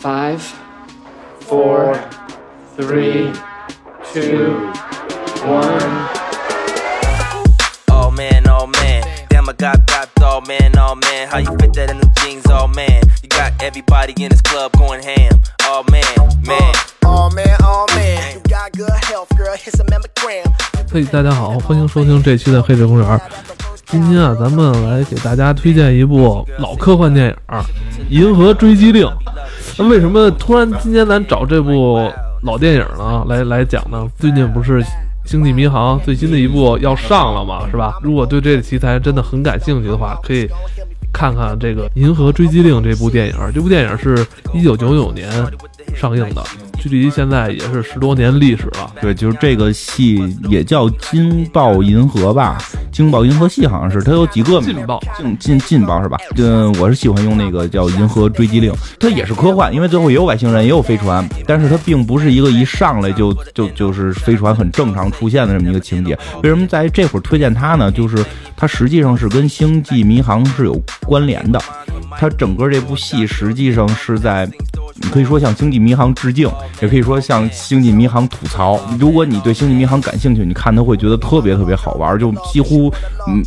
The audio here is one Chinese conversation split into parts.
Five, four, three, two, one. Oh man, oh man, damn I got got oh man, oh man, how you fit that in them jeans, oh man, you got everybody in this club going ham, oh man, man. Oh man, oh man, you got good health, girl. Hit some mammogram. 嘿，大家好，欢迎收听这期的黑水公园。 今天啊，咱们来给大家推荐一部老科幻电影《银河追击令》。那为什么突然今天咱找这部老电影呢？来来讲呢？最近不是《星际迷航》最新的一部要上了嘛，是吧？如果对这个题材真的很感兴趣的话，可以看看这个《银河追击令》这部电影。这部电影是一九九九年上映的，距离现在也是十多年历史了。对，就是这个戏也叫《金爆银河》吧，《金爆银河系》好像是，它有几个名劲爆劲劲劲爆是吧？嗯，我是喜欢用那个叫《银河追击令》，它也是科幻，因为最后也有外星人，也有飞船，但是它并不是一个一上来就就就是飞船很正常出现的这么一个情节。为什么在这会儿推荐它呢？就是它实际上是跟《星际迷航》是有关联的，它整个这部戏实际上是在。你可以说向《星际迷航》致敬，也可以说向《星际迷航》吐槽。如果你对《星际迷航》感兴趣，你看它会觉得特别特别好玩，就几乎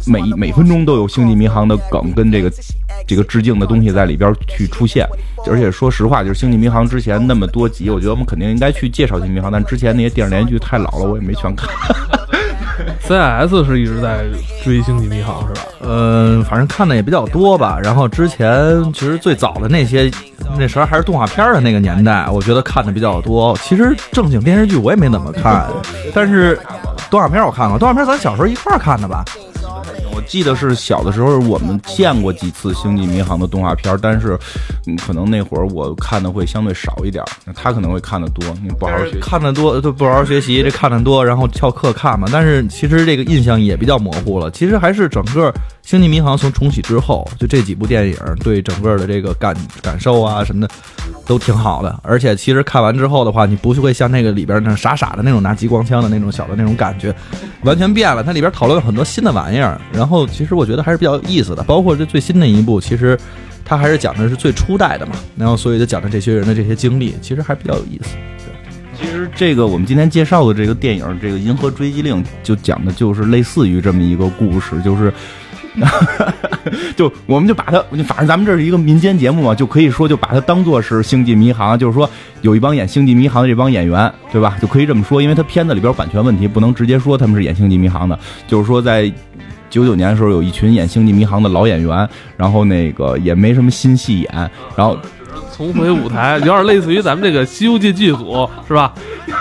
每每分钟都有《星际迷航》的梗跟这个这个致敬的东西在里边去出现。而且说实话，就是《星际迷航》之前那么多集，我觉得我们肯定应该去介绍《星际迷航》，但之前那些电视连续剧太老了，我也没全看。CIS 是一直在追《星际迷航》是吧？嗯，反正看的也比较多吧。然后之前其实最早的那些，那时候还是动画片的那个年代，我觉得看的比较多。其实正经电视剧我也没怎么看，但是动画片我看过。动画片咱小时候一块看的吧？记得是小的时候我们见过几次《星际迷航》的动画片，但是嗯，可能那会儿我看的会相对少一点，他可能会看的多，你不好好学习。看的多，就，不好好学习，这看的多，然后翘课看嘛。但是其实这个印象也比较模糊了。其实还是整个《星际迷航》从重启之后，就这几部电影对整个的这个感感受啊什么的都挺好的。而且其实看完之后的话，你不会像那个里边那傻傻的那种拿激光枪的那种小的那种感觉，完全变了。它里边讨论了很多新的玩意儿，然后后其实我觉得还是比较有意思的。包括这最新的一部，其实它还是讲的是最初代的嘛，然后所以就讲的这些人的这些经历，其实还比较有意思。对其实这个我们今天介绍的这个电影，这个《银河追击令》，就讲的就是类似于这么一个故事，就是。就我们就把它，反正咱们这是一个民间节目嘛，就可以说就把它当做是《星际迷航》，就是说有一帮演《星际迷航》的这帮演员，对吧？就可以这么说，因为它片子里边版权问题，不能直接说他们是演《星际迷航》的。就是说在九九年的时候，有一群演《星际迷航》的老演员，然后那个也没什么新戏演，然后重回舞台，有点类似于咱们这个《西游记》剧组是吧？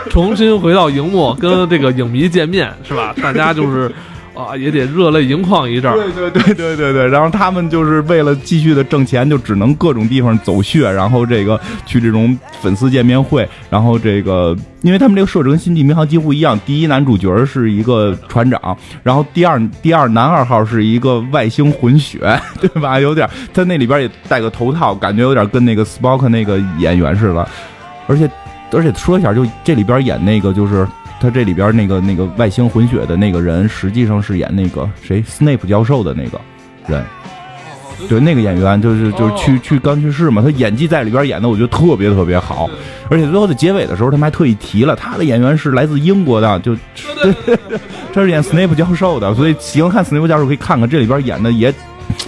重新回到荧幕，跟这个影迷见面是吧？大家就是啊，也得热泪盈眶一阵儿。对对对对对对，然后他们就是为了继续的挣钱，就只能各种地方走穴，然后这个去这种粉丝见面会，然后这个，因为他们这个设置跟《星际迷航》几乎一样，第一男主角是一个船长，然后第二第二男二号是一个外星混血，对吧？有点他那里边也戴个头套，感觉有点跟那个 Spock 那个演员似的，而且而且说一下，就这里边演那个就是。他这里边那个那个外星混血的那个人，实际上是演那个谁斯内普教授的那个人，对，那个演员就是就是去去刚去世嘛，他演技在里边演的，我觉得特别特别好，而且最后的结尾的时候，他们还特意提了他的演员是来自英国的，就 他是演斯内普教授的，所以喜欢看斯内普教授可以看看这里边演的也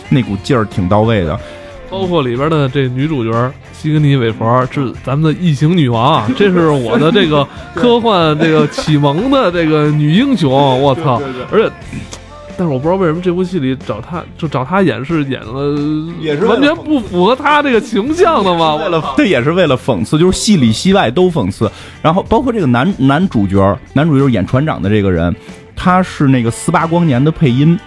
那股劲儿挺到位的。包括里边的这女主角西格尼韦佛是咱们的异形女王啊，这是我的这个科幻这个启蒙的这个女英雄，我操！而且，但是我不知道为什么这部戏里找她就找她演是演了，也是完全不符合她这个形象的嘛。为了这也是为了讽刺，就是戏里戏外都讽刺。然后包括这个男男主角，男主角演船长的这个人，他是那个四八光年的配音。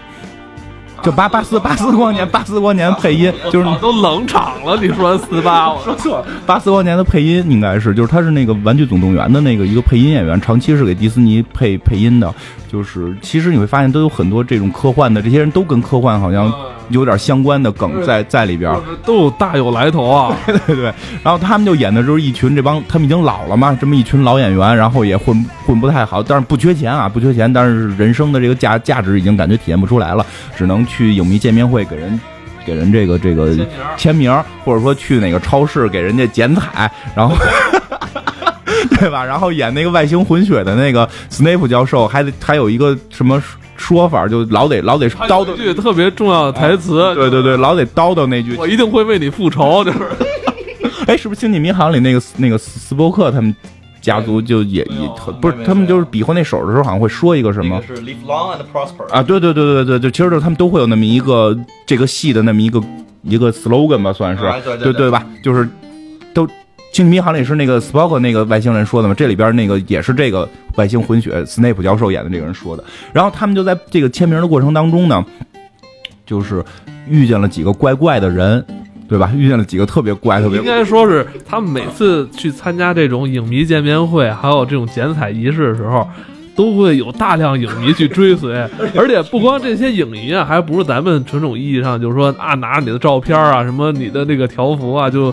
就八八四八四光年八四光年配音，就是我都冷场了。你说四八，我说错，八四光年的配音应该是，就是他是那个《玩具总动员》的那个一个配音演员，长期是给迪士尼配配音的。就是其实你会发现，都有很多这种科幻的，这些人都跟科幻好像有点相关的梗在在里边。都有大有来头啊！对对对，然后他们就演的就是一群这帮，他们已经老了嘛，这么一群老演员，然后也混混不太好，但是不缺钱啊，不缺钱，但是人生的这个价价值已经感觉体现不出来了，只能去影迷见面会给人给人这个这个签名，或者说去哪个超市给人家剪彩，然后。对吧？然后演那个外星混血的那个斯内普教授，还得还有一个什么说法，就老得老得叨叨一句特别重要的台词，对对对，老得叨叨那句，我一定会为你复仇，就是。哎，是不是《星际迷航》里那个那个斯波克他们家族就也也不是他们就是比划那手的时候，好像会说一个什么？是 live long and prosper 啊！对对对对对对，其实就他们都会有那么一个这个戏的那么一个一个 slogan 吧，算是对对吧？就是都。星际迷航里是那个 Spock 那个外星人说的嘛？这里边那个也是这个外星混血 Snape 教授演的这个人说的。然后他们就在这个签名的过程当中呢，就是遇见了几个怪怪的人，对吧？遇见了几个特别怪、特别应该 说是他们每次去参加这种影迷见面会，还有这种剪彩仪式的时候，都会有大量影迷去追随。而且不光这些影迷啊，还不是咱们传统意义上就是说啊，拿着你的照片啊，什么你的那个条幅啊，就。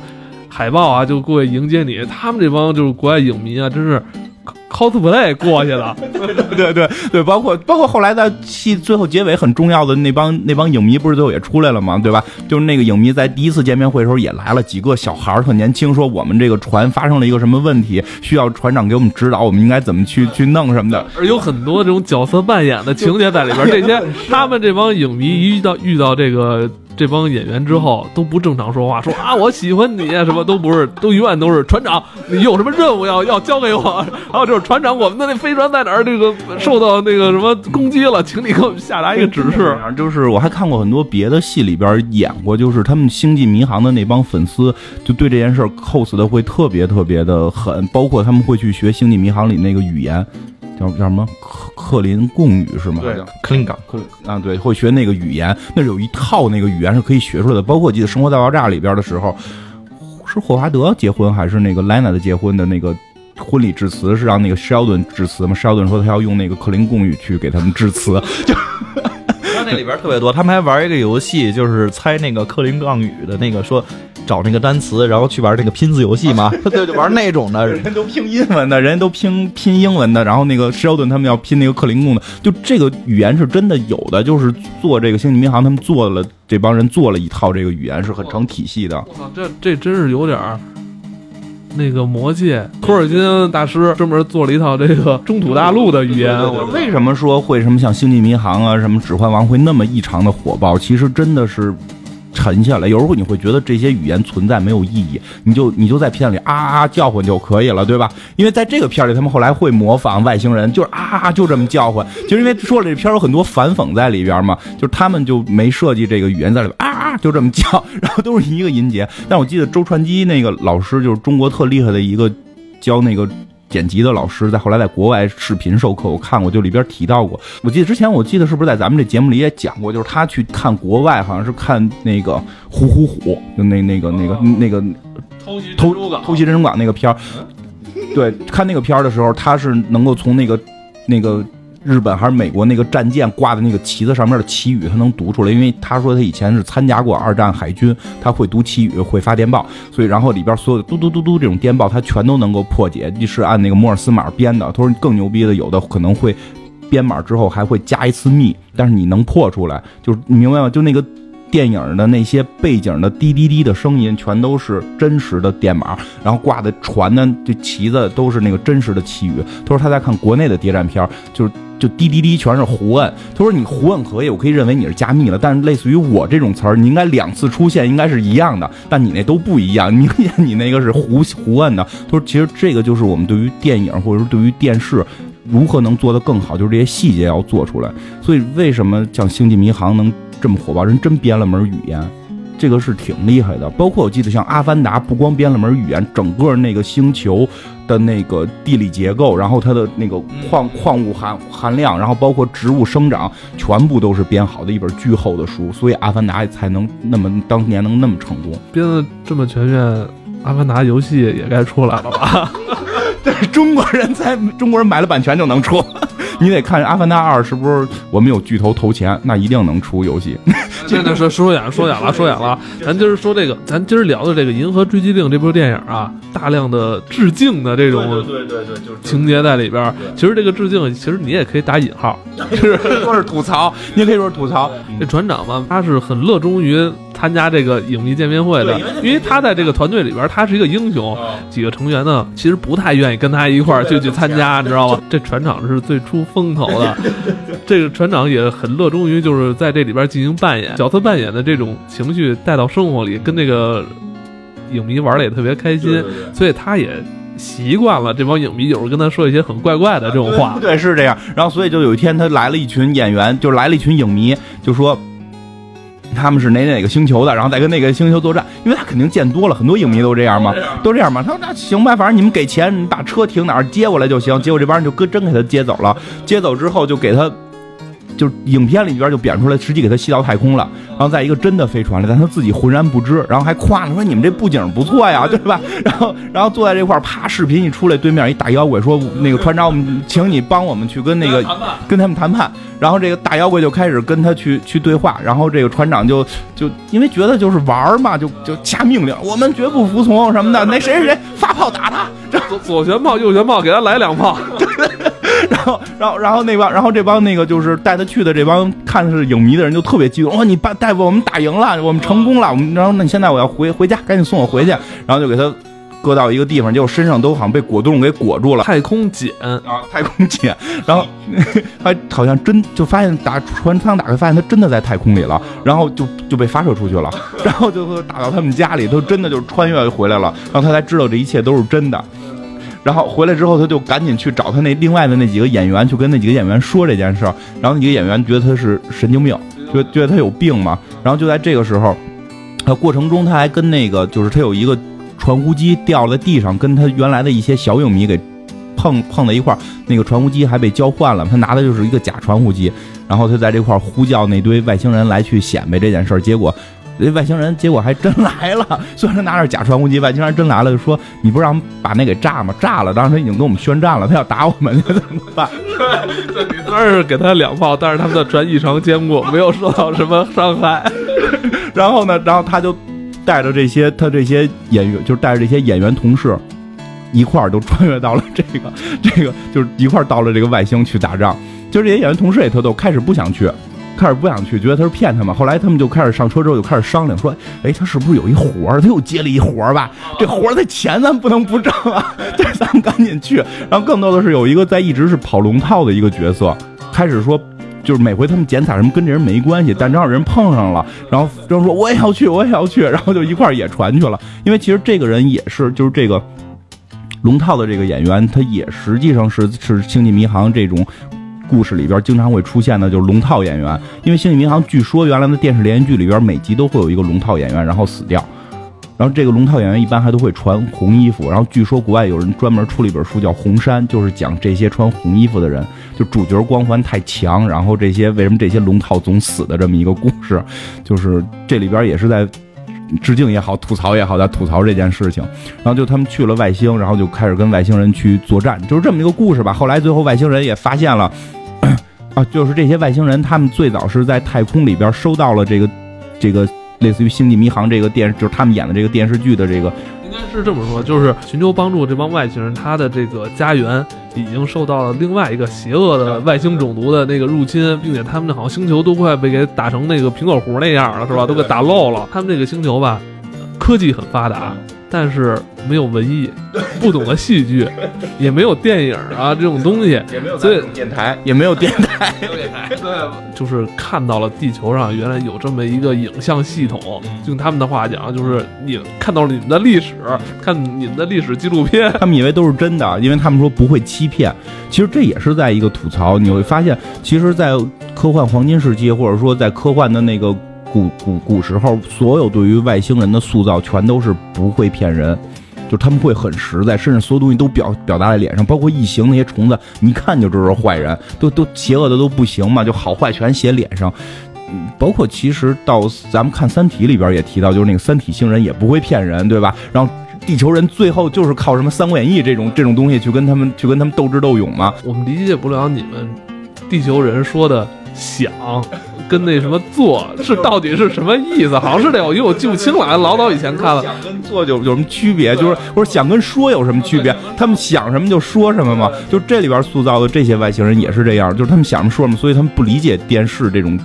海报啊，就过去迎接你。他们这帮就是国外影迷啊，真是 cosplay 过去了。对对对对，包括包括后来在戏最后结尾很重要的那帮那帮影迷，不是最后也出来了吗？对吧？就是那个影迷在第一次见面会的时候也来了，几个小孩儿特年轻，说我们这个船发生了一个什么问题，需要船长给我们指导，我们应该怎么去去弄什么的。而有很多这种角色扮演的情节在里边。这些 他们这帮影迷一遇到遇到这个。这帮演员之后都不正常说话，说啊我喜欢你，什么都不是，都永远都是船长，你有什么任务要要交给我？还有就是船长，我们的那飞船在哪儿？这个受到那个什么攻击了，请你给我们下达一个指示。就是我还看过很多别的戏里边演过，就是他们星际迷航的那帮粉丝就对这件事 cos 的会特别特别的狠，包括他们会去学星际迷航里那个语言。叫叫什么克克林贡语是吗？对，克林港克啊，对，会学那个语言，那有一套那个语言是可以学出来的。包括我记得《生活大爆炸》里边的时候，是霍华德结婚还是那个莱纳的结婚的那个婚礼致辞是让那个施奥顿致辞吗？施奥顿说他要用那个克林贡语去给他们致辞，就。那里边特别多，他们还玩一个游戏，就是猜那个克林杠语的那个，说找那个单词，然后去玩那个拼字游戏嘛。对，就玩那种的，人都拼英文的，人都拼拼英文的，然后那个施奥顿他们要拼那个克林贡的，就这个语言是真的有的，就是做这个星际迷航，他们做了这帮人做了一套这个语言，是很成体系的。我操，这这真是有点儿。那个魔界托尔金大师专门做了一套这个中土大陆的语言。为什么说会什么像星际迷航啊，什么指环王会那么异常的火爆？其实真的是。沉下来，有时候你会觉得这些语言存在没有意义，你就你就在片里啊啊叫唤就可以了，对吧？因为在这个片里，他们后来会模仿外星人，就是啊啊就这么叫唤，就是因为说了这片有很多反讽在里边嘛，就是他们就没设计这个语言在里边啊啊就这么叫，然后都是一个音节。但我记得周传基那个老师就是中国特厉害的一个教那个。剪辑的老师在后来在国外视频授课，我看过，就里边提到过。我记得之前我记得是不是在咱们这节目里也讲过，就是他去看国外，好像是看那个《虎虎虎》，就那那个那个那个偷袭珍珠港偷袭珍珠港那个片儿。对，看那个片儿的时候，他是能够从那个那个。日本还是美国那个战舰挂的那个旗子上面的旗语，他能读出来，因为他说他以前是参加过二战海军，他会读旗语，会发电报，所以然后里边所有的嘟嘟嘟嘟这种电报，他全都能够破解，是按那个摩尔斯码编的。他说更牛逼的，有的可能会编码之后还会加一次密，但是你能破出来，就是你明白吗？就那个电影的那些背景的滴滴滴的声音，全都是真实的电码，然后挂的船的这旗子都是那个真实的旗语。他说他在看国内的谍战片，就是。就滴滴滴全是胡摁，他说你胡摁可以，我可以认为你是加密了，但是类似于我这种词儿，你应该两次出现应该是一样的，但你那都不一样，明显你那个是胡胡摁的。他说其实这个就是我们对于电影或者说对于电视如何能做得更好，就是这些细节要做出来。所以为什么像《星际迷航》能这么火爆？人真编了门语言。这个是挺厉害的，包括我记得像《阿凡达》，不光编了门语言，整个那个星球的那个地理结构，然后它的那个矿矿物含含量，然后包括植物生长，全部都是编好的一本巨厚的书，所以《阿凡达》才能那么当年能那么成功，编的这么全面，《阿凡达》游戏也该出来了吧？但是，中国人在中国人买了版权就能出。你得看《阿凡达二》是不是我们有巨头投钱，那一定能出游戏。真的是说远了，说远了，说远了。咱今儿说这个，咱今儿聊的这个《银河追击令》这部电影啊，大量的致敬的这种对对对，就是情节在里边。其实这个致敬，其实你也可以打引号，就是说是吐槽，你也可以说是吐槽。这船长嘛，他是很热衷于参加这个影迷见面会的，因为他在这个团队里边，他是一个英雄。几个成员呢，其实不太愿意跟他一块儿就去参加，你知道吗？这船长是最出风头的，这个船长也很热衷于就是在这里边进行扮演角色扮演的这种情绪带到生活里，跟那个影迷玩的也特别开心，所以他也习惯了这帮影迷有时候跟他说一些很怪怪的这种话。对，是这样。然后，所以就有一天，他来了一群演员，就来了一群影迷，就说他们是哪哪个星球的，然后再跟那个星球作战。因为他肯定见多了，很多影迷都这样嘛，都这样嘛。他说那行吧，反正你们给钱，你把车停哪儿接过来就行。结果这帮人就跟真给他接走了，接走之后就给他。就是影片里边就表现出来，实际给他吸到太空了，然后在一个真的飞船里，但他自己浑然不知，然后还夸呢，说你们这布景不错呀，对吧？然后，然后坐在这块儿，啪，视频一出来，对面一大妖怪说，那个船长，我们请你帮我们去跟那个跟他们谈判。然后这个大妖怪就开始跟他去去对话，然后这个船长就就因为觉得就是玩嘛，就就下命令，我们绝不服从什么的，那谁谁谁发炮打他，这左左旋炮右旋炮给他来两炮。然后，然后，然后那帮，然后这帮那个就是带他去的这帮看是影迷的人就特别激动，哇，你把大夫我们打赢了，我们成功了，我们，然后那你现在我要回回家，赶紧送我回去，然后就给他搁到一个地方，结果身上都好像被果冻给裹住了，太空茧啊，太空茧，然后 还好像真就发现打船舱打开，发现他真的在太空里了，然后就就被发射出去了，然后就打到他们家里，他真的就穿越回来了，然后他才知道这一切都是真的。然后回来之后，他就赶紧去找他那另外的那几个演员，去跟那几个演员说这件事儿。然后那几个演员觉得他是神经病，觉觉得他有病嘛。然后就在这个时候，他过程中他还跟那个就是他有一个传呼机掉在地上，跟他原来的一些小影迷给碰碰在一块儿。那个传呼机还被交换了，他拿的就是一个假传呼机。然后他在这块儿呼叫那堆外星人来去显摆这件事儿，结果。那外星人结果还真来了，虽然他拿着假传呼机，外星人真来了，就说你不让把那给炸吗？炸了，当时他已经跟我们宣战了，他要打我们，怎么办？对，你虽然是给他两炮，但是他们的船异常坚固，没有受到什么伤害。然后呢，然后他就带着这些他这些演员，就是带着这些演员同事一块儿都穿越到了这个这个，就是一块儿到了这个外星去打仗。就这些演员同事也特逗，开始不想去。开始不想去，觉得他是骗他们。后来他们就开始上车之后就开始商量，说：“哎，他是不是有一活儿？他又接了一活儿吧？这活儿的钱咱不能不挣啊！这咱们赶紧去。”然后更多的是有一个在一直是跑龙套的一个角色，开始说，就是每回他们剪彩什么跟这人没关系，但正好人碰上了，然后就说我也要去，我也要去，然后就一块儿也传去了。因为其实这个人也是，就是这个龙套的这个演员，他也实际上是是星际迷航这种。故事里边经常会出现的就是龙套演员，因为《星际迷航》据说原来的电视连续剧里边每集都会有一个龙套演员，然后死掉，然后这个龙套演员一般还都会穿红衣服，然后据说国外有人专门出了一本书叫《红衫》，就是讲这些穿红衣服的人，就主角光环太强，然后这些为什么这些龙套总死的这么一个故事，就是这里边也是在致敬也好，吐槽也好，在吐槽这件事情。然后就他们去了外星，然后就开始跟外星人去作战，就是这么一个故事吧。后来最后外星人也发现了。啊，就是这些外星人，他们最早是在太空里边收到了这个，这个类似于《星际迷航》这个电，就是他们演的这个电视剧的这个，应该是这么说，就是寻求帮助这帮外星人，他的这个家园已经受到了另外一个邪恶的外星种族的那个入侵，并且他们好像星球都快被给打成那个苹果核那样了，是吧？都给打漏了。他们这个星球吧，科技很发达。但是没有文艺，不懂得戏剧，也没有电影啊这种东西，也没有所以电台，也没有电台，对，就是看到了地球上原来有这么一个影像系统，用他们的话讲，就是你看到了你们的历史，看你们的历史纪录片，他们以为都是真的，因为他们说不会欺骗。其实这也是在一个吐槽，你会发现，其实，在科幻黄金时期，或者说在科幻的那个。古古古时候，所有对于外星人的塑造全都是不会骗人，就他们会很实在，甚至所有东西都表表达在脸上，包括异形那些虫子，你一看就知道是坏人，都都邪恶的都不行嘛，就好坏全写脸上。包括其实到咱们看《三体》里边也提到，就是那个三体星人也不会骗人，对吧？然后地球人最后就是靠什么《三国演义》这种这种东西去跟他们去跟他们斗智斗勇嘛。我们理解不了你们地球人说的想。跟那什么做是到底是什么意思？好像是这，因为我记不清了，老早以前看了。想跟做有有什么区别？就是或者想跟说有什么区别？他们想什么就说什么嘛。就这里边塑造的这些外星人也是这样，就是他们想什么说什么，所以他们不理解电视这种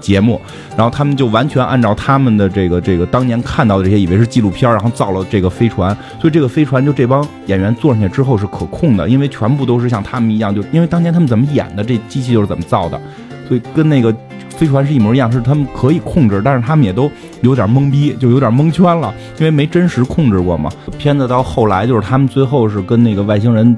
节目，然后他们就完全按照他们的这个这个当年看到的这些，以为是纪录片，然后造了这个飞船。所以这个飞船就这帮演员坐上去之后是可控的，因为全部都是像他们一样，就因为当年他们怎么演的，这机器就是怎么造的，所以跟那个。飞船是一模一样，是他们可以控制，但是他们也都有点懵逼，就有点蒙圈了，因为没真实控制过嘛。片子到后来就是他们最后是跟那个外星人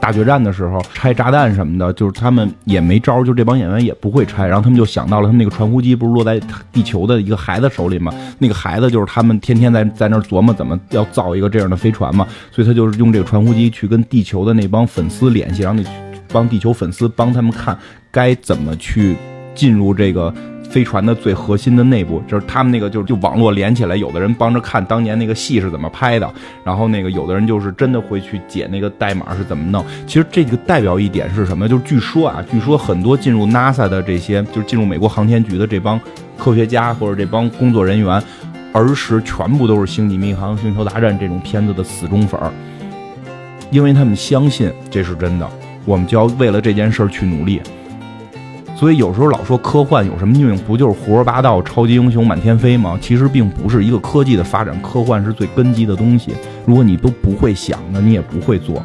大决战的时候拆炸弹什么的，就是他们也没招，就这帮演员也不会拆，然后他们就想到了他们那个传呼机不是落在地球的一个孩子手里嘛，那个孩子就是他们天天在在那琢磨怎么要造一个这样的飞船嘛，所以他就是用这个传呼机去跟地球的那帮粉丝联系，然后那帮地球粉丝帮他们看该怎么去。进入这个飞船的最核心的内部，就是他们那个就是就网络连起来，有的人帮着看当年那个戏是怎么拍的，然后那个有的人就是真的会去解那个代码是怎么弄。其实这个代表一点是什么？就是据说啊，据说很多进入 NASA 的这些，就是进入美国航天局的这帮科学家或者这帮工作人员，儿时全部都是《星际迷航》《星球大战》这种片子的死忠粉儿，因为他们相信这是真的，我们就要为了这件事儿去努力。所以有时候老说科幻有什么用，不就是胡说八道、超级英雄满天飞吗？其实并不是一个科技的发展，科幻是最根基的东西。如果你都不会想的，你也不会做。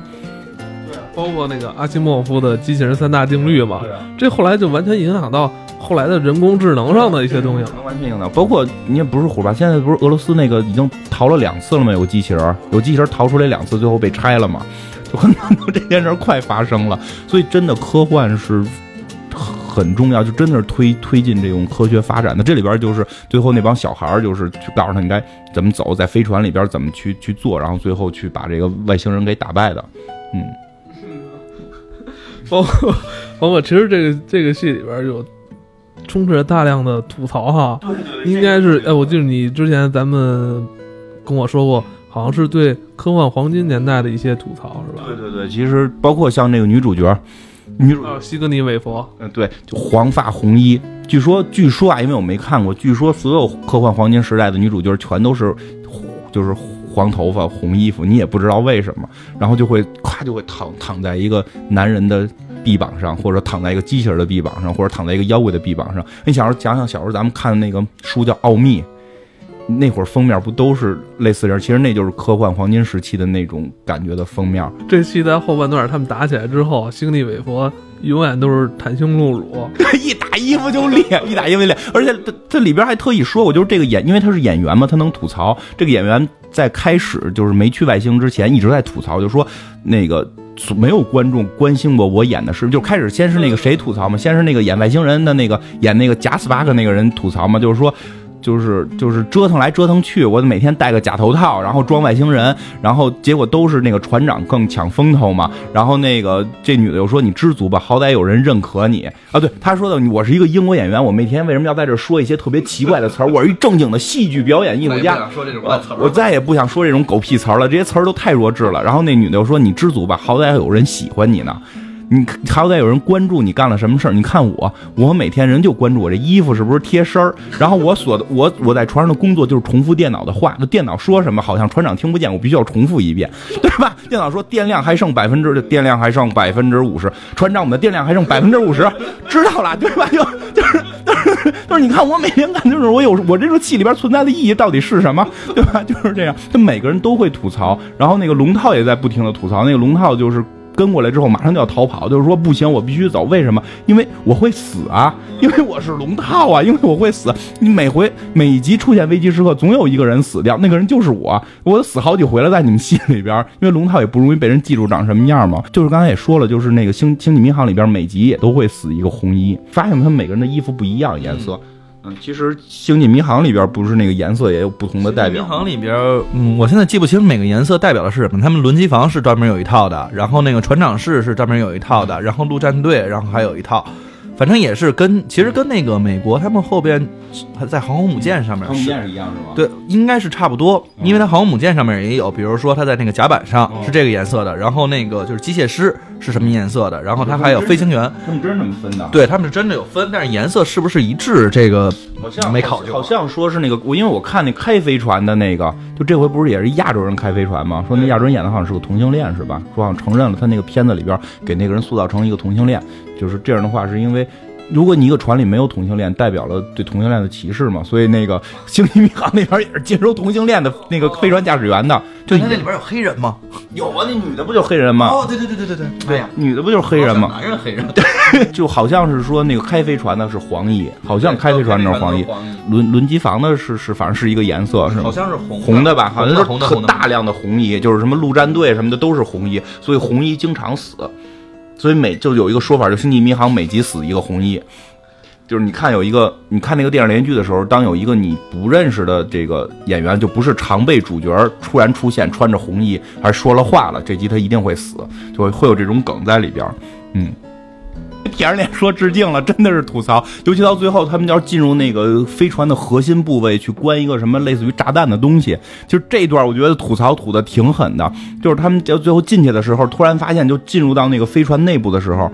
对包括那个阿西莫夫的机器人三大定律嘛，这后来就完全影响到后来的人工智能上的一些东西，能完全影响到。包括你也不是胡说，现在不是俄罗斯那个已经逃了两次了吗？有机器人，有机器人逃出来两次，最后被拆了嘛？就很多这件事快发生了。所以真的科幻是。很重要，就真的是推推进这种科学发展的。这里边就是最后那帮小孩儿，就是去告诉他应该怎么走，在飞船里边怎么去去做，然后最后去把这个外星人给打败的。嗯，包括包括，其实这个这个戏里边有充斥着大量的吐槽哈。应该是哎，我记得你之前咱们跟我说过，好像是对科幻黄金年代的一些吐槽是吧？对对对，其实包括像那个女主角。女主西格尼韦佛，嗯，对，就黄发红衣。据说，据说啊，因为我没看过，据说所有科幻黄金时代的女主角全都是，就是黄头发、红衣服，你也不知道为什么，然后就会咵就会躺躺在一个男人的臂膀上，或者躺在一个机器人的臂膀上，或者躺在一个妖怪的臂膀上。你小时候想想，小时候咱们看的那个书叫《奥秘》。那会儿封面不都是类似人？其实那就是科幻黄金时期的那种感觉的封面。这期在后半段他们打起来之后，星际韦佛永远都是袒胸露乳，一打衣服就裂，一打衣服裂。而且他他里边还特意说过，就是这个演，因为他是演员嘛，他能吐槽。这个演员在开始就是没去外星之前，一直在吐槽，就说那个没有观众关心过我演的是，就开始先是那个谁吐槽嘛，先是那个演外星人的那个演那个贾斯巴克那个人吐槽嘛，就是说。就是就是折腾来折腾去，我每天戴个假头套，然后装外星人，然后结果都是那个船长更抢风头嘛。然后那个这女的又说：“你知足吧，好歹有人认可你啊。”对，她说的：“我是一个英国演员，我每天为什么要在这说一些特别奇怪的词儿？我是一正经的戏剧表演艺术家。”我再也不想说这种狗屁词儿了，这些词儿都太弱智了。然后那女的又说：“你知足吧，好歹有人喜欢你呢。”你好歹有人关注你干了什么事儿？你看我，我每天人就关注我这衣服是不是贴身儿。然后我所的我我在船上的工作就是重复电脑的话，那电脑说什么好像船长听不见，我必须要重复一遍，对吧？电脑说电量还剩百分之电量还剩百分之五十，船长我们的电量还剩百分之五十，知道了对吧？就就是就是就是你看我每天干就是我有我这个戏里边存在的意义到底是什么，对吧？就是这样，就每个人都会吐槽，然后那个龙套也在不停的吐槽，那个龙套就是。跟过来之后，马上就要逃跑，就是说不行，我必须走。为什么？因为我会死啊！因为我是龙套啊！因为我会死。你每回每一集出现危机时刻，总有一个人死掉，那个人就是我。我死好几回了，在你们心里边，因为龙套也不容易被人记住长什么样嘛。就是刚才也说了，就是那个星星际迷航里边，每集也都会死一个红衣。发现他们每个人的衣服不一样颜色。其实《星际迷航》里边不是那个颜色也有不同的代表。迷航里边，嗯，我现在记不清每个颜色代表的是什么。他们轮机房是专门有一套的，然后那个船长室是专门有一套的，然后陆战队，然后还有一套。反正也是跟其实跟那个美国他们后边还在航空母舰上面是。是一样是吗？对，应该是差不多，因为它航空母舰上面也有，比如说它在那个甲板上是这个颜色的，然后那个就是机械师是什么颜色的，然后它还有飞行员，他们真是这么分的？对他们是真的有分，但是颜色是不是一致，这个好像没考虑好像说是那个我，因为我看那开飞船的那个，就这回不是也是亚洲人开飞船吗？说那亚洲人演的好像是个同性恋是吧？说好像承认了他那个片子里边给那个人塑造成一个同性恋，就是这样的话是因为。如果你一个船里没有同性恋，代表了对同性恋的歧视嘛？所以那个《星际迷航》那边也是接收同性恋的那个飞船驾驶员的，就它那里边有黑人吗？有啊，那女的不就黑人吗？哦，对对对对对对，对呀，女的不就是黑人吗？男人黑人，就好像是说那个开飞船的是黄衣，好像开飞船的是黄衣，轮轮机房的是是反正是一个颜色是吗？好像是红红的吧？好像是红的特大量的红衣，就是什么陆战队什么的都是红衣，所以红衣经常死，所以每就有一个说法，就《星际迷航》每集死一个红衣。就是你看有一个，你看那个电视连续剧的时候，当有一个你不认识的这个演员，就不是常备主角突然出现，穿着红衣还说了话了，这集他一定会死，就会会有这种梗在里边。嗯，舔着脸说致敬了，真的是吐槽。尤其到最后，他们要进入那个飞船的核心部位去关一个什么类似于炸弹的东西，就这段我觉得吐槽吐的挺狠的。就是他们就最后进去的时候，突然发现就进入到那个飞船内部的时候。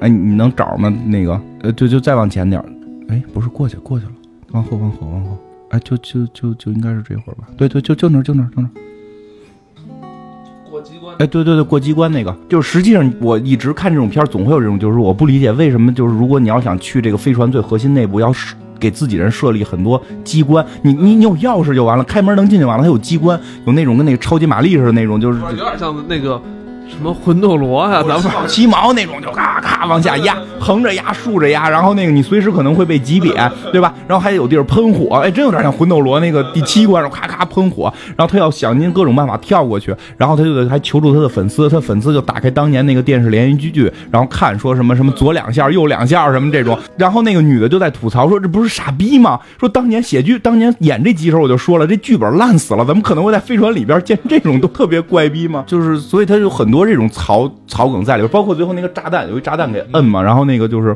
哎，你能找吗？那个，呃，就就再往前点哎，不是过去，过去了，往后，往后，往后。哎，就就就就应该是这会儿吧？对对，就就那，就那，就那。过机关。哎，对对对，过机关那个，就是实际上我一直看这种片儿，总会有这种，就是我不理解为什么，就是如果你要想去这个飞船最核心内部，要给自己人设立很多机关。你你你有钥匙就完了，开门能进就完了，它有机关，有那种跟那个超级玛丽似的那种，就是有点像那个。什么魂斗罗呀，咱们七毛那种就咔咔往下压，横着压，竖着压，然后那个你随时可能会被挤扁，对吧？然后还有地儿喷火，哎，真有点像魂斗罗那个第七关，咔咔喷火。然后他要想尽各种办法跳过去，然后他就得还求助他的粉丝，他粉丝就打开当年那个电视连续剧，然后看说什么什么左两下右两下什么这种。然后那个女的就在吐槽说：“这不是傻逼吗？说当年写剧，当年演这集时候我就说了，这剧本烂死了，怎么可能会在飞船里边见这种都特别怪逼吗？就是所以他就很多。”这种草草梗在里边，包括最后那个炸弹，有一炸弹给摁嘛，然后那个就是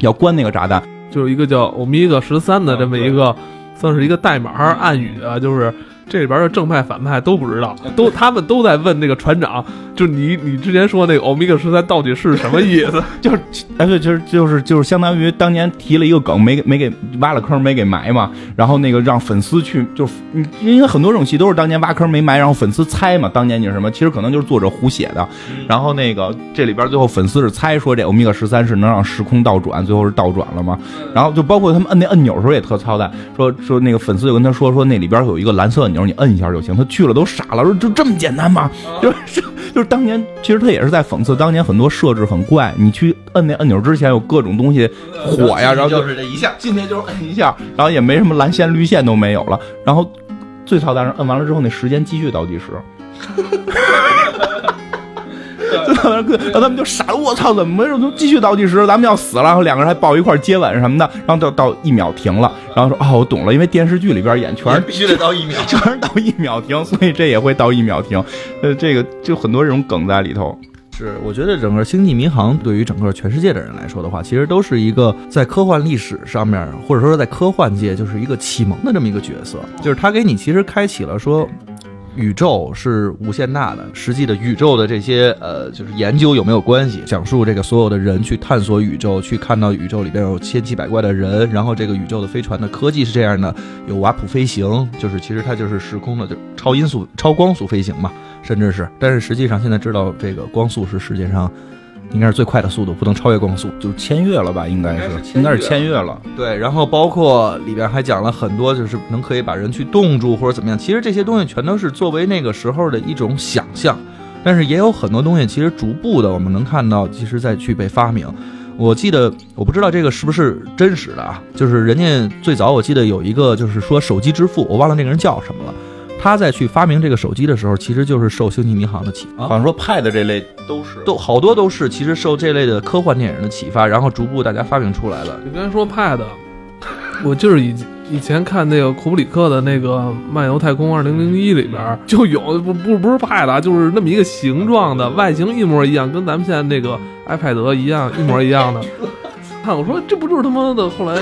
要关那个炸弹，就是一个叫欧米伽十三的这么一个，算是一个代码暗语啊，就是。这里边的正派反派都不知道，都他们都在问那个船长，就你你之前说那个欧米伽十三到底是什么意思？就是哎对，就是就是就是相当于当年提了一个梗，没没给挖了坑没给埋嘛，然后那个让粉丝去，就是，因为很多这种戏都是当年挖坑没埋，然后粉丝猜嘛，当年你是什么？其实可能就是作者胡写的，然后那个这里边最后粉丝是猜说这欧米伽十三是能让时空倒转，最后是倒转了嘛？然后就包括他们摁那按钮时候也特操蛋，说说那个粉丝就跟他说说那里边有一个蓝色。钮你摁一下就行，他去了都傻了，说就这么简单吗？就是就是当年其实他也是在讽刺当年很多设置很怪，你去摁那按钮之前有各种东西火呀，然后就是这一下，今天就是摁一下，然后也没什么蓝线绿线都没有了，然后最操蛋是摁完了之后那时间继续倒计时。然后他们就傻了，我操，怎么没有？继续倒计时，咱们要死了。然后两个人还抱一块接吻什么的，然后到到一秒停了。然后说哦，我懂了，因为电视剧里边演全是 必须得到一秒，全是到一秒停，所以这也会到一秒停。呃，这个就很多这种梗在里头。是，我觉得整个《星际迷航》对于整个全世界的人来说的话，其实都是一个在科幻历史上面，或者说在科幻界就是一个启蒙的这么一个角色，就是他给你其实开启了说。宇宙是无限大的，实际的宇宙的这些呃，就是研究有没有关系？讲述这个所有的人去探索宇宙，去看到宇宙里边有千奇百怪的人，然后这个宇宙的飞船的科技是这样的，有瓦普飞行，就是其实它就是时空的，就超音速、超光速飞行嘛，甚至是，但是实际上现在知道这个光速是世界上。应该是最快的速度，不能超越光速，就是签约了吧？应该是，应该是签约了。对，然后包括里边还讲了很多，就是能可以把人去冻住或者怎么样。其实这些东西全都是作为那个时候的一种想象，但是也有很多东西其实逐步的我们能看到，其实在去被发明。我记得我不知道这个是不是真实的啊？就是人家最早我记得有一个就是说手机支付，我忘了那个人叫什么了。他在去发明这个手机的时候，其实就是受《星际迷航》的启发。好像说 Pad 这类都是，都好多都是，其实受这类的科幻电影的启发，然后逐步大家发明出来的。你刚才说 Pad，我就是以以前看那个库布里克的那个《漫游太空二零零一》里边就有，不不不是 Pad，就是那么一个形状的，外形一模一样，跟咱们现在那个 iPad 一样，一模一样的。看我说这不就是他妈的后来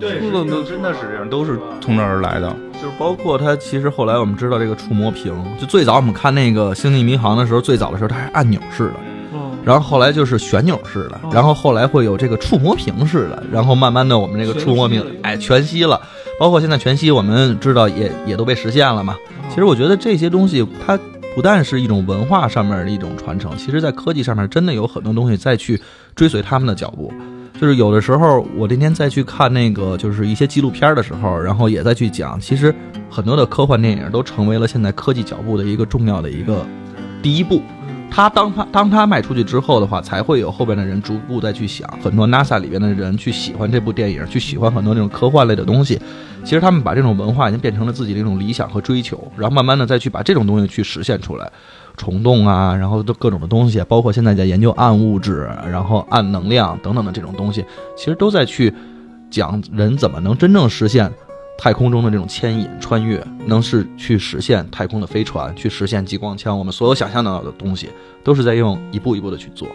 对 出的那真的是这样，都是从那儿来的。就是包括它，其实后来我们知道这个触摸屏，就最早我们看那个《星际迷航》的时候，最早的时候它是按钮式的，哦然后后来就是旋钮式的哦，然后后来会有这个触摸屏式的，然后慢慢的我们这个触摸屏哎全息了，包括现在全息我们知道也也都被实现了嘛。其实我觉得这些东西它不但是一种文化上面的一种传承，其实在科技上面真的有很多东西再去追随他们的脚步。就是有的时候，我那天再去看那个就是一些纪录片的时候，然后也在去讲，其实很多的科幻电影都成为了现在科技脚步的一个重要的一个第一步。他当他当他卖出去之后的话，才会有后边的人逐步再去想，很多 NASA 里边的人去喜欢这部电影，去喜欢很多那种科幻类的东西。其实他们把这种文化已经变成了自己的一种理想和追求，然后慢慢的再去把这种东西去实现出来，虫洞啊，然后都各种的东西，包括现在在研究暗物质，然后暗能量等等的这种东西，其实都在去讲人怎么能真正实现太空中的这种牵引、穿越，能是去实现太空的飞船，去实现激光枪，我们所有想象得到的东西，都是在用一步一步的去做。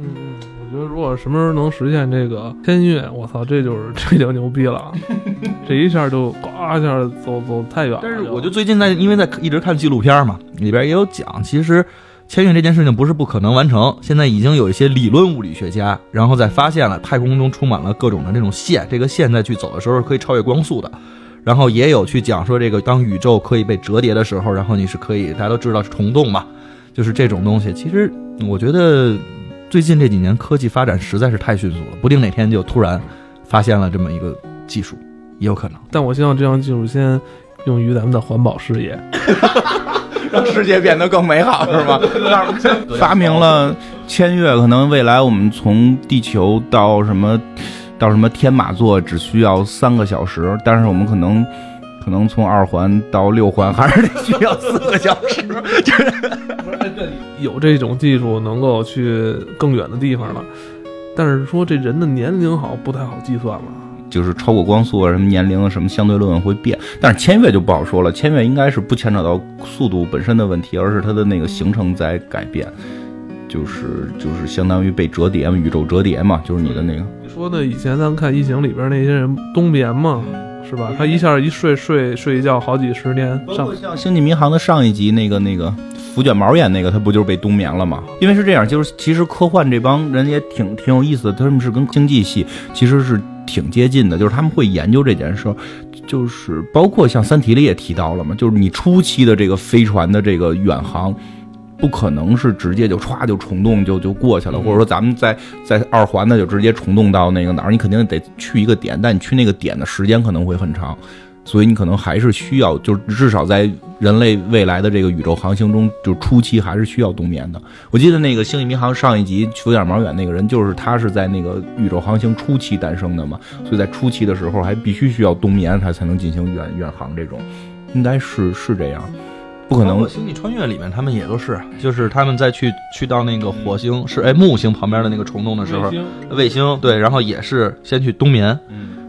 嗯嗯，我觉得如果什么时候能实现这个天运，我操，这就是这就牛逼了，这一下就呱一下走走太远了。但是我就最近在，因为在一直看纪录片嘛，里边也有讲，其实签运这件事情不是不可能完成，现在已经有一些理论物理学家，然后在发现了太空中充满了各种的这种线，这个线在去走的时候可以超越光速的。然后也有去讲说，这个当宇宙可以被折叠的时候，然后你是可以，大家都知道是虫洞嘛，就是这种东西。其实我觉得最近这几年科技发展实在是太迅速了，不定哪天就突然发现了这么一个技术，也有可能。但我希望这项技术先用于咱们的环保事业。让世界变得更美好，是吗？发明了签约，可能未来我们从地球到什么到什么天马座只需要三个小时，但是我们可能可能从二环到六环还是得需要四个小时。就是有这种技术能够去更远的地方了，但是说这人的年龄好不太好计算了。就是超过光速啊，什么年龄啊，什么相对论会变，但是签月就不好说了。签月应该是不牵扯到速度本身的问题，而是它的那个行程在改变，就是就是相当于被折叠嘛，宇宙折叠嘛，就是你的那个。你说的以前咱看《异形》里边那些人冬眠嘛，是吧？他一下一睡睡睡一觉好几十年上包括像《星际迷航》的上一集那个那个福卷毛演那个，他不就是被冬眠了吗？因为是这样，就是其实科幻这帮人也挺挺有意思的，他们是跟经济系其实是挺接近的，就是他们会研究这件事儿。就是包括像《三体》里也提到了嘛，就是你初期的这个飞船的这个远航，不可能是直接就歘就虫洞就就过去了，或者说咱们在在二环呢就直接虫洞到那个哪儿，你肯定得去一个点，但你去那个点的时间可能会很长，所以你可能还是需要，就是至少在人类未来的这个宇宙航行中，就初期还是需要冬眠的。我记得那个《星际迷航》上一集有点毛远那个人，就是他是在那个宇宙航行初期诞生的嘛，所以在初期的时候还必须需要冬眠，他才能进行远远航这种，应该是是这样，不可能《星际穿越》里面，他们也都是，就是他们在去去到那个火星是哎木星旁边的那个虫洞的时候，卫星。对，然后也是先去冬眠，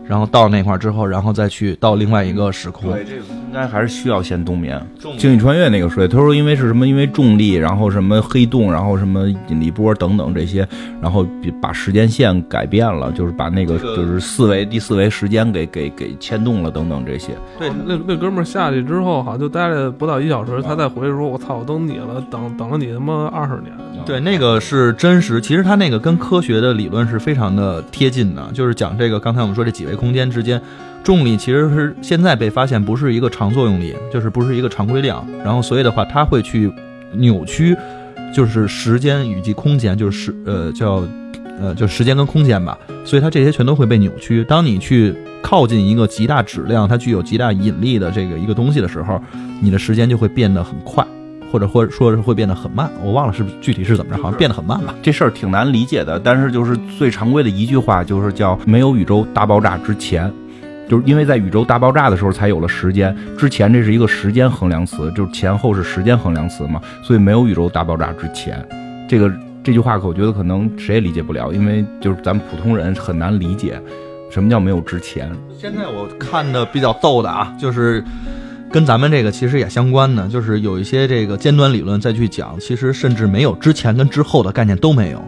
然后到那块儿之后，然后再去到另外一个时空。对，这个应该还是需要先冬眠。星际穿越那个说，他说因为是什么？因为重力，然后什么黑洞，然后什么引力波等等这些，然后比把时间线改变了，就是把那个就是四维第四维时间给给给牵动了等等这些。对，那那哥们儿下去之后，好像就待了不到一小时，他再回去说：“我操，我等你了，等等了你他妈二十年。对，那个是真实。其实他那个跟科学的理论是非常的贴近的，就是讲这个刚才我们说这几维空间之间，重力其实是现在被发现不是一个常作用力，就是不是一个常规量。然后所以的话，它会去扭曲，就是时间以及空间，就是时呃叫呃就时间跟空间吧。所以它这些全都会被扭曲。当你去靠近一个极大质量、它具有极大引力的这个一个东西的时候，你的时间就会变得很快。或者或者说是会变得很慢，我忘了是不是具体是怎么着，好像变得很慢吧。这事儿挺难理解的，但是就是最常规的一句话就是叫“没有宇宙大爆炸之前”，就是因为在宇宙大爆炸的时候才有了时间，之前这是一个时间衡量词，就是前后是时间衡量词嘛，所以没有宇宙大爆炸之前，这个这句话我觉得可能谁也理解不了，因为就是咱们普通人很难理解什么叫没有之前。现在我看的比较逗的啊，就是跟咱们这个其实也相关的，就是有一些这个尖端理论再去讲，其实甚至没有之前跟之后的概念都没有。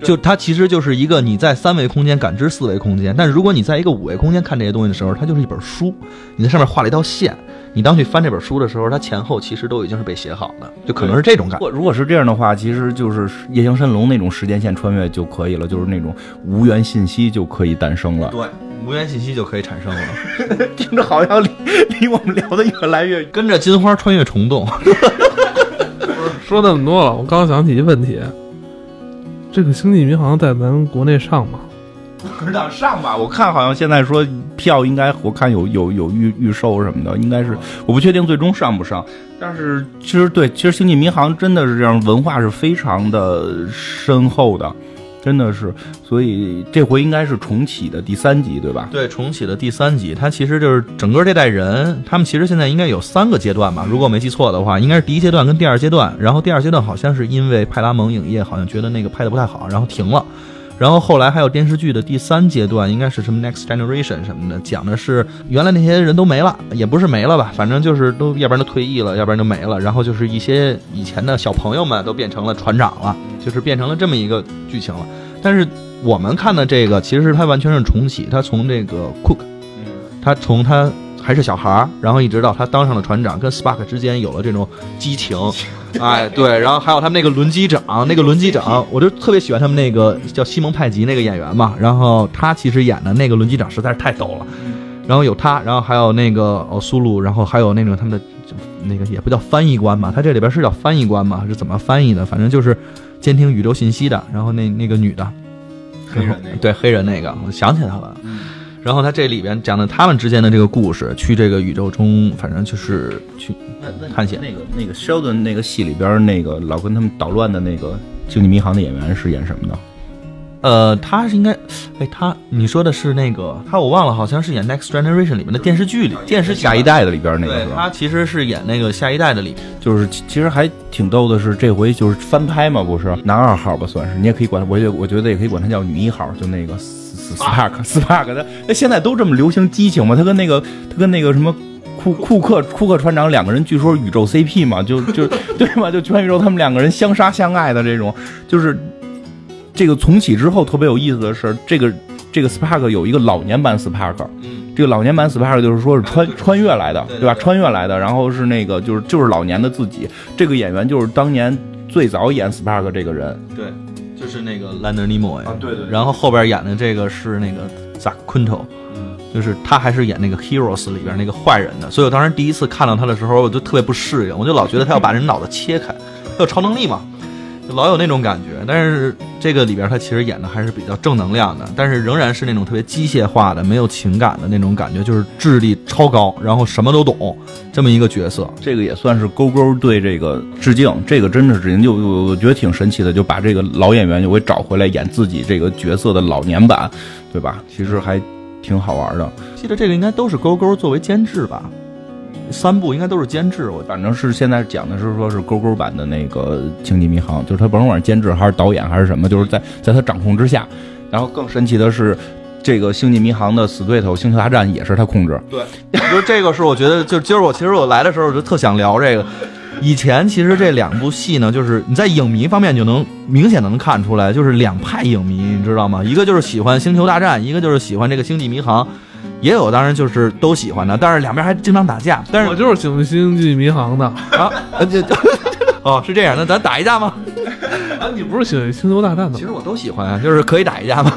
就它其实就是一个你在三维空间感知四维空间，但是如果你在一个五维空间看这些东西的时候，它就是一本书，你在上面画了一道线，你当去翻这本书的时候，它前后其实都已经是被写好的，就可能是这种感觉。如果如果是这样的话，其实就是夜行神龙那种时间线穿越就可以了，就是那种无源信息就可以诞生了。对，无源信息就可以产生了，听着好像离离我们聊的越来越跟着金花穿越虫洞。说那么多了，我刚想起一问题，这个《星际迷航》在咱国内上吗？不让上吧？我看好像现在说票应该，我看有有有预预售什么的，应该是我不确定最终上不上。但是其实对，其实《星际迷航》真的是这样，文化是非常的深厚的，真的是。所以这回应该是重启的第三集，对吧？对，重启的第三集，它其实就是整个这代人，他们其实现在应该有三个阶段吧，如果我没记错的话，应该是第一阶段跟第二阶段。然后第二阶段好像是因为派拉蒙影业好像觉得那个拍的不太好，然后停了。然后后来还有电视剧的第三阶段，应该是什么 Next Generation 什么的，讲的是原来那些人都没了，也不是没了吧，反正就是都要不然都退役了，要不然就没了。然后就是一些以前的小朋友们都变成了船长了，就是变成了这么一个剧情了。但是我们看的这个，其实它完全是重启，它从这个 Cook，他从他还是小孩儿，然后一直到他当上了船长，跟 Spark 之间有了这种激情。哎，对，然后还有他们那个轮机长，那个轮机长，我就特别喜欢他们那个叫西蒙派吉那个演员嘛。然后他其实演的那个轮机长实在是太逗了。然后有他，然后还有那个哦苏鲁，然后还有那种他们的那个也不叫翻译官吧，他这里边是叫翻译官嘛，是怎么翻译的？反正就是监听宇宙信息的。然后那那个女的，黑人那个对黑人那个，我想起来了。然后他这里边讲的他们之间的这个故事，去这个宇宙中，反正就是去探险。那个那个 Sheldon 那个戏里边那个老跟他们捣乱的那个《星际迷航》的演员是演什么的？呃，他是应该，哎，他你说的是那个他我忘了，好像是演《Next Generation》里面的电视剧里电视剧下一代的里边那个？他其实是演那个下一代的里，就是其其实还挺逗的是，这回就是翻拍嘛，不是男二号吧？算是你也可以管，我也我觉得也可以管他叫女一号，就那个 Spark Spark 的。那现在都这么流行激情嘛？他跟那个他跟那个什么库库克库克船长两个人，据说宇宙 CP 嘛，就就对嘛？就全宇宙他们两个人相杀相爱的这种，就是这个重启之后特别有意思的是，这个这个 Spark 有一个老年版 Spark，嗯，这个老年版 Spark 就是说是穿穿越来的，对对吧？穿越来的，然后是那个就是就是老年的自己，这个演员就是当年最早演 Spark 这个人，对，就是那个兰德尼莫呀，啊对对对。然后后边演的这个是那个 Zack Quinto，就是他还是演那个 Heroes 里边那个坏人的，所以我当时第一次看到他的时候，我就特别不适应，我就老觉得他要把人脑子切开，他有超能力嘛，就老有那种感觉。但是这个里边他其实演的还是比较正能量的，但是仍然是那种特别机械化的、没有情感的那种感觉，就是智力超高，然后什么都懂这么一个角色。这个也算是勾勾对这个致敬，这个真的是致敬，就我我觉得挺神奇的，就把这个老演员就给找回来演自己这个角色的老年版，对吧？其实还挺好玩的。记得这个应该都是勾勾作为监制吧，三部应该都是监制，我反正是现在讲的是说是勾勾版的那个《星际迷航》，就是他甭管是监制还是导演还是什么，就是在在他掌控之下。然后更神奇的是，这个《星际迷航》的死对头《星球大战》也是他控制。对，就这个是我觉得，就今儿我其实我来的时候我就特想聊这个。以前其实这两部戏呢，就是你在影迷方面就能明显地能看出来，就是两派影迷，你知道吗？一个就是喜欢《星球大战》，一个就是喜欢这个《星际迷航》，也有当然就是都喜欢的，但是两边还经常打架。但是我就是喜欢《星际迷航》的啊，呃就 哦是这样，那咱打一架吗？啊，你不是喜欢《星球大战》的吗？其实我都喜欢啊，就是可以打一架吗？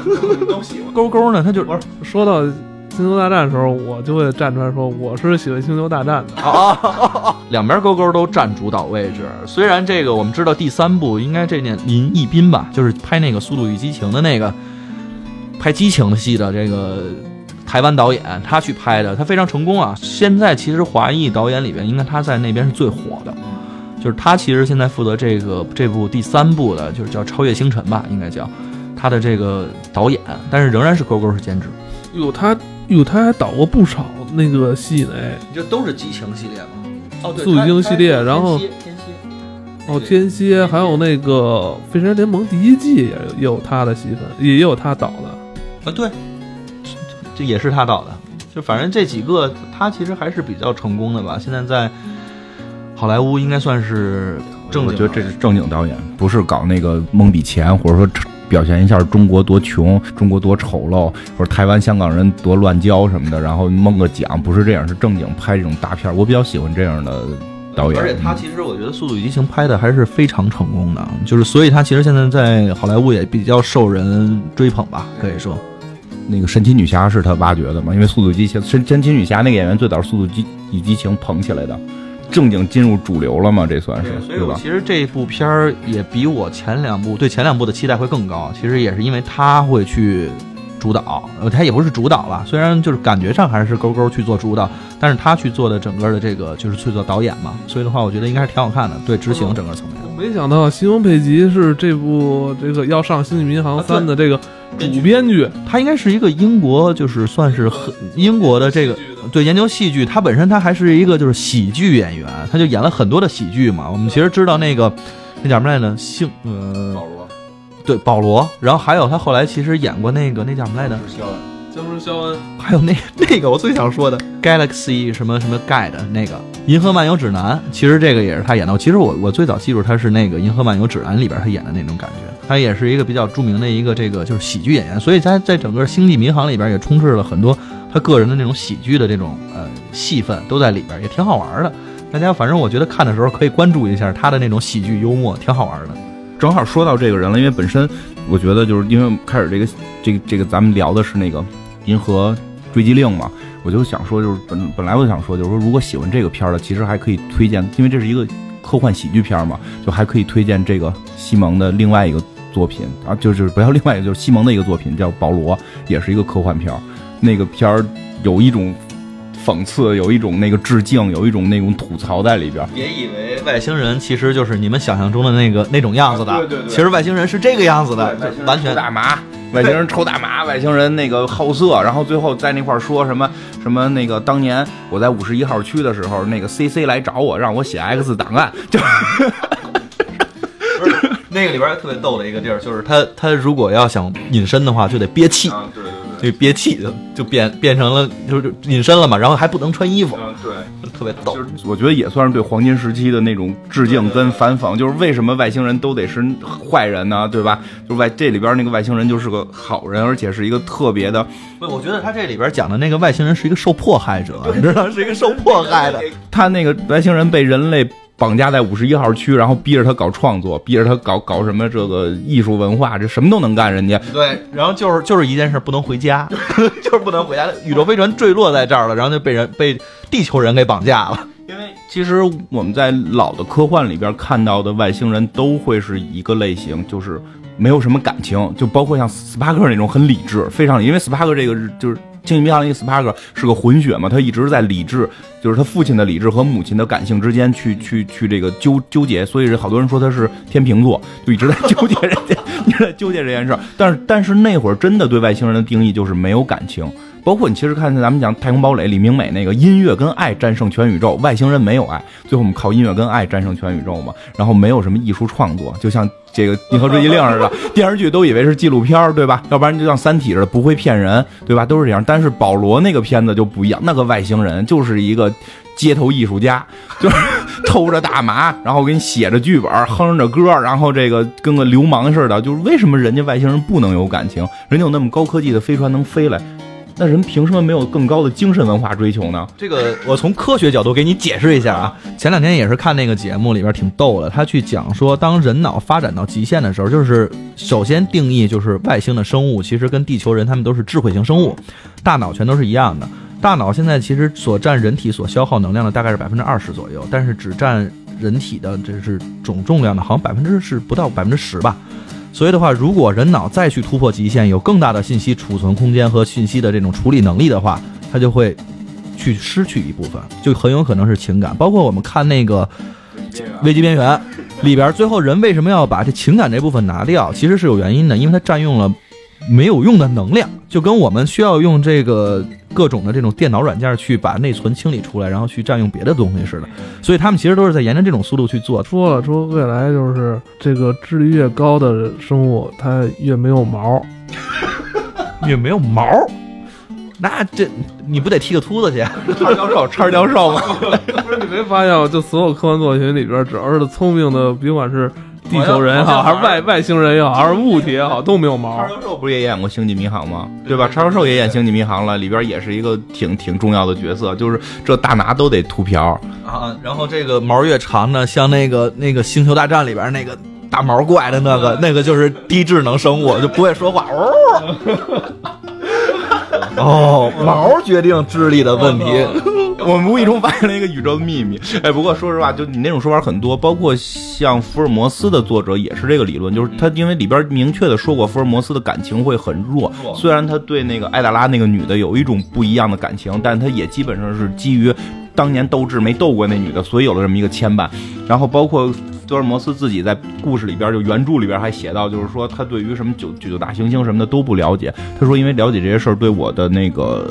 都喜欢。勾勾呢，他就说到《星球大战》的时候，我就会站出来说我是喜欢《星球大战》的。啊！两边勾勾都占主导位置。虽然这个我们知道第三部应该这年林一斌吧，就是拍那个《速度与激情》的那个拍激情的戏的这个台湾导演，他去拍的，他非常成功啊。现在其实华裔导演里边，应该他在那边是最火的。就是他其实现在负责这个这部第三部的，就是叫《超越星辰》吧，应该叫他的这个导演，但是仍然是勾勾是监制。哟，他哟他还导过不少那个戏呢，哎，这都是激情系列吗？哦，对，速度与激情系列然后天蝎哦，天蝎，还有那个《飞驰联盟》第一季也有他的戏份，也有他导的。啊，对，这这也是他导的。就反正这几个，他其实还是比较成功的吧。现在在好莱坞应该算是正经。我觉得这是正经导演，不是搞那个蒙笔钱或者说表现一下中国多穷，中国多丑陋，或者台湾、香港人多乱交什么的，然后蒙个奖，不是这样，是正经拍这种大片儿。我比较喜欢这样的导演，而且他其实我觉得《速度与激情》拍的还是非常成功的，就是所以他其实现在在好莱坞也比较受人追捧吧，可以说。那个神奇女侠是他挖掘的嘛？因为《速度与激情》神神奇女侠那个演员最早是《速度激与激情》捧起来的，正经进入主流了嘛？这算是所以对吧？我其实这部片儿也比我前两部对前两部的期待会更高。其实也是因为他会去主导，呃，他也不是主导了，虽然就是感觉上还是勾勾去做主导，但是他去做的整个的这个就是去做导演嘛，所以的话，我觉得应该是挺好看的，对执行整个层面。没想到西蒙佩吉是这部这个要上《星际迷航三》的这个主编剧，他应该是一个英国，就是算是很英国的这个对研究戏剧，他本身他还是一个就是喜剧演员，他就演了很多的喜剧嘛。我们其实知道那个那叫什么来着？姓呃保罗，对保罗，然后还有他后来其实演过那个那叫什么来着？僵尸肖恩，还有那 那个我最想说的 Galaxy 什么什么 Guide 那个《银河漫游指南》，其实这个也是他演的。其实我我最早记住他是那个《银河漫游指南》里边他演的那种感觉。他也是一个比较著名的一个这个就是喜剧演员，所以他在整个《星际迷航》里边也充斥了很多他个人的那种喜剧的这种呃戏份都在里边，也挺好玩的。大家反正我觉得看的时候可以关注一下他的那种喜剧幽默，挺好玩的。正好说到这个人了，因为本身我觉得就是因为开始这个这个这个咱们聊的是那个《银河追击令》嘛，我就想说就是本本来我就想说就是说如果喜欢这个片儿的，其实还可以推荐，因为这是一个科幻喜剧片嘛，就还可以推荐这个西蒙的另外一个作品啊，就是不要另外一个就是西蒙的一个作品叫《保罗》，也是一个科幻片儿，那个片儿有一种讽刺，有一种那个致敬，有一种那种吐槽在里边。别以为外星人其实就是你们想象中的那个那种样子的，对对对。其实外星人是这个样子的，完全。抽大麻，外星人抽大麻，外星人那个好色，然后最后在那块儿说什么什么那个当年我在五十一号区的时候，那个 CC 来找我，让我写 X 档案，就那个里边特别逗的一个地儿，就是他他如果要想隐身的话，就得憋气，对对就憋气就就变变成了就是隐身了嘛，然后还不能穿衣服，对。特别逗就。是我觉得也算是对黄金时期的那种致敬跟反讽，就是为什么外星人都得是坏人呢？对吧？就外这里边那个外星人就是个好人，而且是一个特别的，不，我觉得他这里边讲的那个外星人是一个受迫害者，你知道，是一个受迫害的。他那个外星人被人类绑架在五十一号区，然后逼着他搞创作，逼着他搞搞什么这个艺术文化，这什么都能干，人家对，然后就是就是一件事，不能回家，就是不能回家。宇宙飞船坠落在这儿了，然后就被人被地球人给绑架了。因为其实我们在老的科幻里边看到的外星人都会是一个类型，就是没有什么感情，就包括像斯帕克那种很理智，非常因为斯帕克这个是就是《星际迷航》那个斯帕克是个混血嘛，他一直在理智，就是他父亲的理智和母亲的感性之间去 去去这个纠纠结，所以好多人说他是天秤座，就一直在纠结人家，一直在纠结这件事。但是 但是那会儿真的对外星人的定义就是没有感情。包括你其实看咱们讲《太空堡垒》李明美那个音乐跟爱战胜全宇宙，外星人没有爱，最后我们靠音乐跟爱战胜全宇宙嘛。然后没有什么艺术创作，就像这个《银河追击令》似的，电视剧都以为是纪录片儿，对吧？要不然就像《三体》似的，不会骗人，对吧？都是这样。但是保罗那个片子就不一样，那个外星人就是一个街头艺术家，就是偷着大麻，然后给你写着剧本，哼着歌，然后这个跟个流氓似的。就是为什么人家外星人不能有感情？人家有那么高科技的飞船能飞来，那人凭什么没有更高的精神文化追求呢？这个我从科学角度给你解释一下啊。前两天也是看那个节目里边挺逗的，他去讲说，当人脑发展到极限的时候，就是首先定义就是外星的生物其实跟地球人他们都是智慧型生物，大脑全都是一样的。大脑现在其实所占人体所消耗能量的大概是百分之二十左右，但是只占人体的这是总重量的，好像百分之是不到百分之十吧。所以的话，如果人脑再去突破极限，有更大的信息储存空间和信息的这种处理能力的话，它就会去失去一部分，就很有可能是情感。包括我们看那个《危机边缘》里边，最后人为什么要把这情感这部分拿掉？其实是有原因的，因为它占用了没有用的能量，就跟我们需要用这个各种的这种电脑软件去把内存清理出来，然后去占用别的东西似的。所以他们其实都是在沿着这种速度去做。说了说未来就是这个智力越高的生物，它越没有毛。越没有毛，那这你不得剃个秃子去？叉教授，叉教授吗？不是你没发现吗？就所有科幻作品里边，只要是聪明的，甭管是地球人也好，还是外外星人也好，还是物体也好，都没有毛叉。教授不是也演过《星际迷航》吗？对吧？叉教授也演《星际迷航》了，里边也是一个挺挺重要的角色，就是这大拿都得秃瓢。啊，然后这个毛越长呢，像那个那个星球大战里边那个大毛怪的那个，那个就是低智能生物，就不会说话。哦，哦，毛决定智力的问题。我们无意中发现了一个宇宙的秘密。哎，不过说实话，就你那种说法很多，包括像福尔摩斯的作者也是这个理论，就是他因为里边明确的说过，福尔摩斯的感情会很弱，虽然他对那个艾达拉那个女的有一种不一样的感情，但他也基本上是基于当年斗智没斗过那女的，所以有了这么一个牵绊。然后包括福尔摩斯自己在故事里边，就原著里边还写到，就是说他对于什么九九大行星什么的都不了解。他说，因为了解这些事儿对我的那个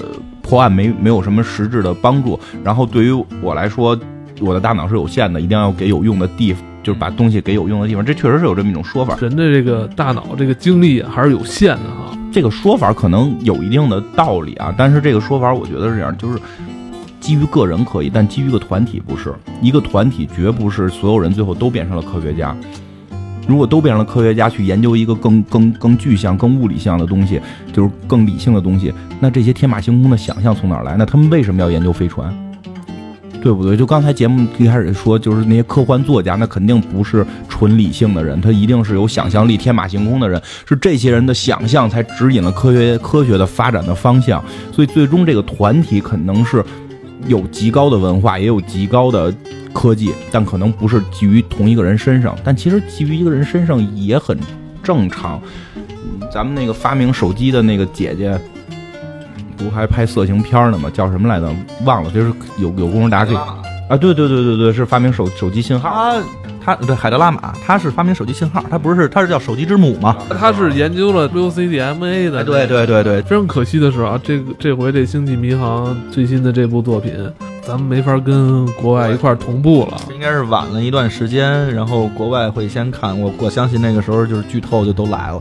破案没没有什么实质的帮助。然后对于我来说，我的大脑是有限的，一定要给有用的地方，就是把东西给有用的地方。这确实是有这么一种说法。人的这个大脑这个精力还是有限的哈。这个说法可能有一定的道理啊，但是这个说法我觉得是这样，就是基于个人可以，但基于一个团体不是。一个团体绝不是所有人最后都变成了科学家。如果都变成了科学家去研究一个更更更具象、更物理性的东西，就是更理性的东西，那这些天马行空的想象从哪儿来？那他们为什么要研究飞船？对不对？就刚才节目一开始说，就是那些科幻作家，那肯定不是纯理性的人，他一定是有想象力、天马行空的人，是这些人的想象才指引了科学科学的发展的方向。所以最终这个团体可能是有极高的文化，也有极高的科技，但可能不是基于同一个人身上。但其实基于一个人身上也很正常。嗯咱们那个发明手机的那个姐姐。不还拍色情片呢吗？叫什么来着？忘了，就是有有功夫大家可以啊，对对对对对，是发明手手机信号。他他对海德拉玛，他是发明手机信号，他不是他是叫手机之母嘛？他是研究了 WCDMA 的。哎对对对对，非常可惜的是啊，这个这回这《星际迷航》最新的这部作品，咱们没法跟国外一块儿同步了。应该是晚了一段时间，然后国外会先看。我我相信那个时候就是剧透就都来了。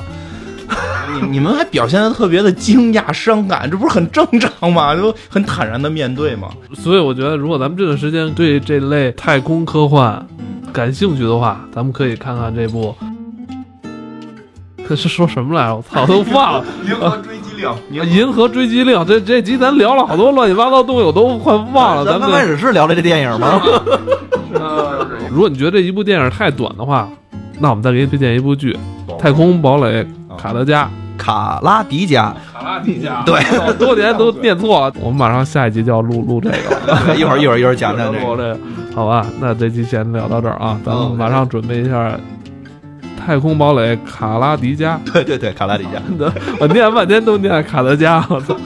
你你们还表现的特别的惊讶伤感，这不是很正常吗？就很坦然的面对吗？所以我觉得，如果咱们这段时间对这类太空科幻感兴趣的话，咱们可以看看这部。这 是说什么来着？我操，都忘了。银河追击令，银河追击令，这这集咱聊了好多乱七八糟东西，我都快忘了。咱刚开始是聊的这电影吗？如果你觉得这一部电影太短的话，那我们再给你推荐一部剧《太空堡垒卡德加》。卡拉迪加，卡拉迪加，对，好多年都念错了。我们马上下一集就要录录这个 了，一会儿一会儿一会儿讲讲这个。这个，好吧？那这期先聊到这儿啊，咱们马上准备一下《太空堡垒卡拉迪加》。对对对，卡拉迪加。我念半天都念卡德加，我操！